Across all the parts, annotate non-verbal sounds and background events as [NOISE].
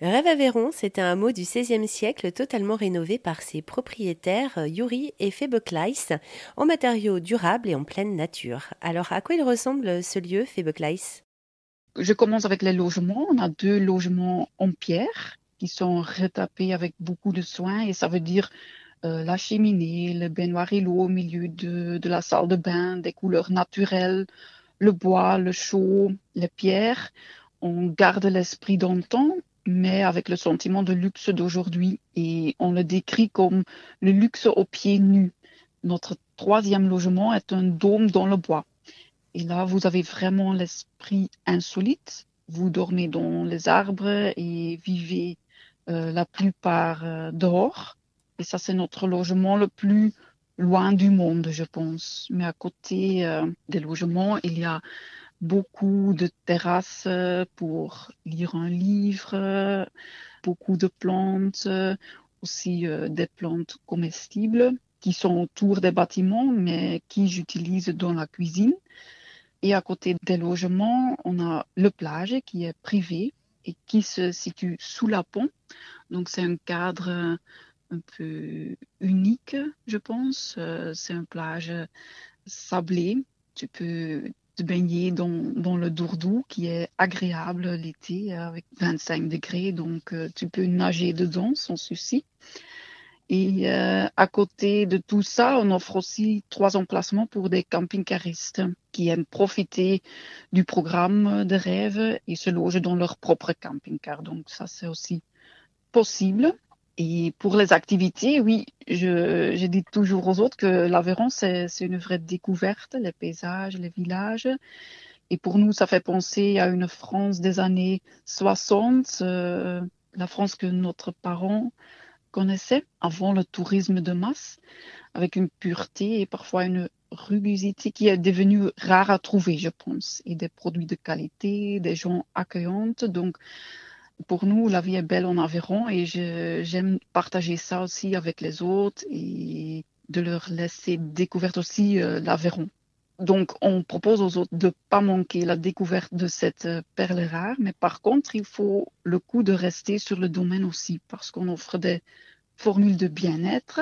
Rêve Aveyron, un mot du XVIe siècle totalement rénové par ses propriétaires Yuri et Febekleis en matériaux durables et en pleine nature. Alors à quoi il ressemble ce lieu, Febekleis Je commence avec les logements. On a deux logements en pierre qui sont retapés avec beaucoup de soin et ça veut dire euh, la cheminée, le baignoire et l'eau au milieu de, de la salle de bain, des couleurs naturelles, le bois, le chaud, les pierres. On garde l'esprit d'antan mais avec le sentiment de luxe d'aujourd'hui. Et on le décrit comme le luxe aux pieds nus. Notre troisième logement est un dôme dans le bois. Et là, vous avez vraiment l'esprit insolite. Vous dormez dans les arbres et vivez euh, la plupart euh, dehors. Et ça, c'est notre logement le plus loin du monde, je pense. Mais à côté euh, des logements, il y a beaucoup de terrasses euh, pour lire un livre, beaucoup de plantes, aussi euh, des plantes comestibles qui sont autour des bâtiments, mais qui j'utilise dans la cuisine. Et à côté des logements, on a le plage qui est privé et qui se situe sous la pont. Donc c'est un cadre un peu unique, je pense. Euh, c'est un plage sablé. Tu peux de baigner dans, le Dourdou qui est agréable l'été avec 25 degrés, donc euh, tu peux nager dedans sans souci. Et euh, à côté de tout ça, on offre aussi trois emplacements pour des camping-caristes qui aiment profiter du programme de rêve et se loger dans leur propre camping-car. Donc ça, c'est aussi possible. Et pour les activités, oui, je, je dis toujours aux autres que l'Aveyron, c'est une vraie découverte, les paysages, les villages. Et pour nous, ça fait penser à une France des années 60, euh, la France que notre parents connaissait avant le tourisme de masse, avec une pureté et parfois une rugosité qui est devenue rare à trouver, je pense, et des produits de qualité, des gens accueillantes. Donc, pour nous, la vie est belle en Aveyron et j'aime partager ça aussi avec les autres et de leur laisser découvrir aussi euh, l'Aveyron. Donc, on propose aux autres de ne pas manquer la découverte de cette euh, perle rare, mais par contre, il faut le coup de rester sur le domaine aussi parce qu'on offre des formules de bien-être,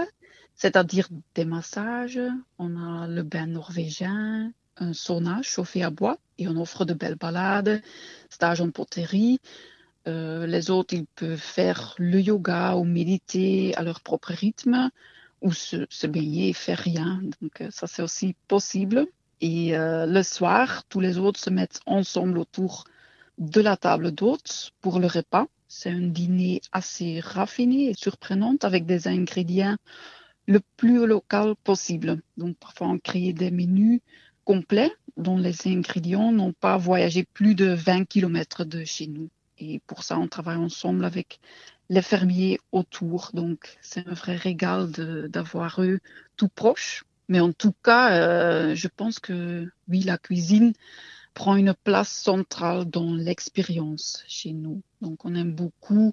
c'est-à-dire des massages, on a le bain norvégien, un sauna chauffé à bois et on offre de belles balades, stages en poterie, euh, les autres, ils peuvent faire le yoga ou méditer à leur propre rythme ou se, baigner et faire rien. Donc euh, ça, c'est aussi possible. Et euh, le soir, tous les autres se mettent ensemble autour de la table d'hôtes pour le repas. C'est un dîner assez raffiné et surprenant avec des ingrédients le plus local possible. Donc parfois on crée des menus complets dont les ingrédients n'ont pas voyagé plus de 20 km de chez nous. Et pour ça, on travaille ensemble avec les fermiers autour. Donc, c'est un vrai régal d'avoir eux tout proche. Mais en tout cas, euh, je pense que oui, la cuisine prend une place centrale dans l'expérience chez nous. Donc, on aime beaucoup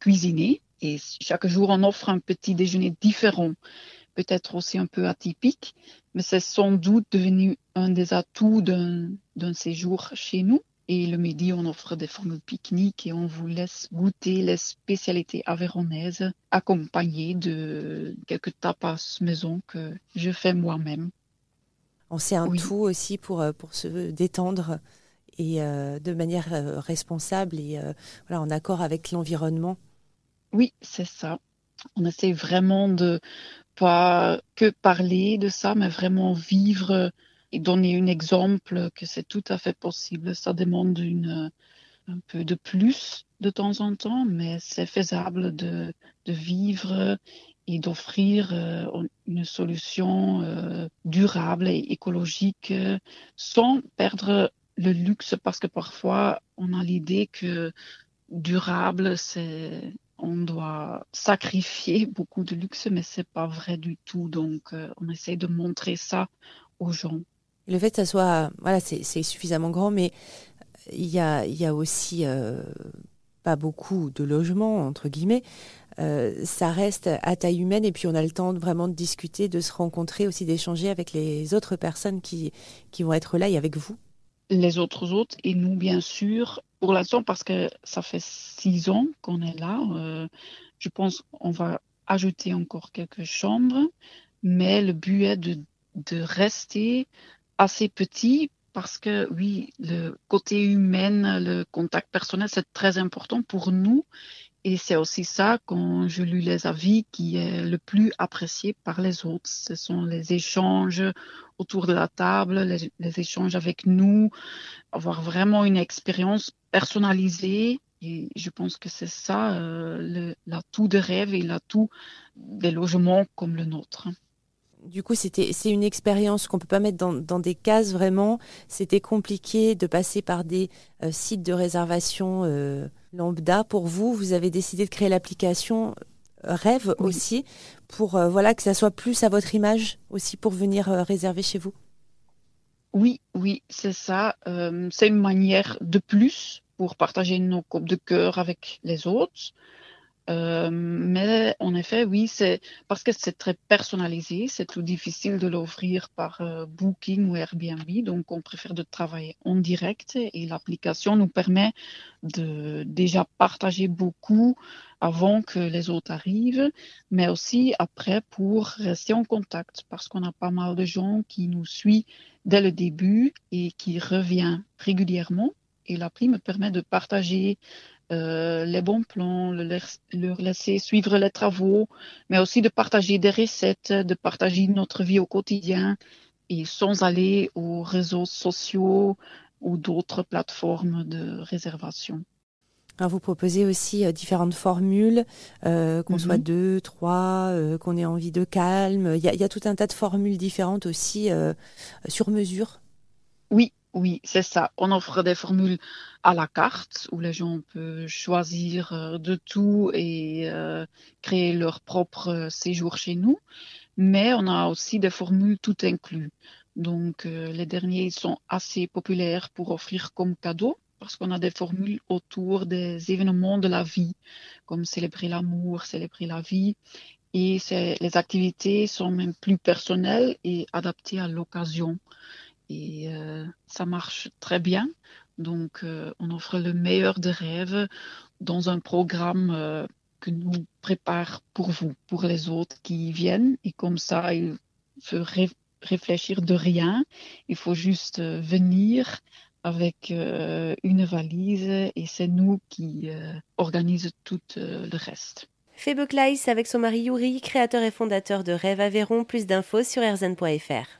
cuisiner et chaque jour, on offre un petit déjeuner différent, peut-être aussi un peu atypique, mais c'est sans doute devenu un des atouts d'un séjour chez nous. Et le midi, on offre des formules pique-nique et on vous laisse goûter les spécialités avéronaises accompagnées de quelques tapas maison que je fais moi-même. On sait un tout aussi pour, euh, pour se détendre et euh, de manière euh, responsable et voilà, en accord avec l'environnement. Oui, c'est ça. On essaie vraiment de pas que parler de ça, mais vraiment vivre et donner un exemple que c'est tout à fait possible. Ça demande une, un peu de plus de temps en temps, mais c'est faisable de, de vivre et d'offrir euh, une solution euh, durable et écologique euh, sans perdre le luxe parce que parfois on a l'idée que durable c'est on doit sacrifier [LAUGHS] beaucoup de luxe mais c'est pas vrai du tout donc on essaie de montrer ça aux gens le fait que ça soit, voilà, c'est suffisamment grand, mais il y a, aussi euh, pas beaucoup de logements, entre guillemets. Euh, ça reste à taille humaine et puis on a le temps vraiment de discuter, de se rencontrer, aussi d'échanger avec les autres personnes qui, qui vont être là et avec vous. Les autres hôtes et nous, bien sûr, pour l'instant, parce que ça fait six ans qu'on est là, euh, je pense qu'on va ajouter encore quelques chambres, mais le but est de, de rester assez petit parce que oui, le côté humain, le contact personnel, c'est très important pour nous et c'est aussi ça, quand je lis les avis, qui est le plus apprécié par les autres. Ce sont les échanges autour de la table, les, échanges avec nous, avoir vraiment une expérience personnalisée. Et je pense que c'est ça euh, l'atout de rêve et l'atout des logements comme le nôtre du coup, c'était c'est une expérience qu'on peut pas mettre dans, des cases vraiment. C'était compliqué de passer par des euh, sites de réservation euh, lambda. Pour vous, vous avez décidé de créer l'application euh, Rêve aussi pour voilà que ça soit plus à votre image aussi pour venir réserver chez vous? Oui, oui, c'est ça. c'est une manière de plus pour partager nos copes de cœur avec les autres. Euh, mais en effet, oui, c'est parce que c'est très personnalisé, c'est tout difficile de l'offrir par euh, Booking ou Airbnb, donc on préfère de travailler en direct et l'application nous permet de déjà partager beaucoup avant que les autres arrivent, mais aussi après pour rester en contact parce qu'on a pas mal de gens qui nous suivent dès le début et qui reviennent régulièrement et l'appli me permet de partager euh, les bons plans, leur laisser suivre les travaux, mais aussi de partager des recettes, de partager notre vie au quotidien et sans aller aux réseaux sociaux ou d'autres plateformes de réservation. vous proposez aussi euh, différentes formules, euh, qu'on soit mhm. deux, trois, qu'on ait envie de calme. Il y, y, a tout un tas de formules différentes aussi sur mesure? Oui, oui, c'est ça. On offre des formules à la carte où les gens peuvent choisir euh, de tout et euh, créer leur propre euh, séjour chez nous. Mais on a aussi des formules tout inclus. Donc les derniers sont assez populaires pour offrir comme cadeau parce qu'on a des formules autour des événements de la vie, comme célébrer l'amour, célébrer la vie. Et les activités sont même plus personnelles et adaptées à l'occasion et ça marche très bien. Donc, euh, on offre le meilleur de rêves dans un programme euh, que nous prépare pour vous, pour les autres qui viennent. Et comme ça, il faut réfléchir de rien. Il faut juste venir avec une valise et c'est nous qui organisons tout le reste. Febe Kleiss avec son mari Yuri, créateur et fondateur de Rêve Aveyron. Plus d'infos sur erzen.fr.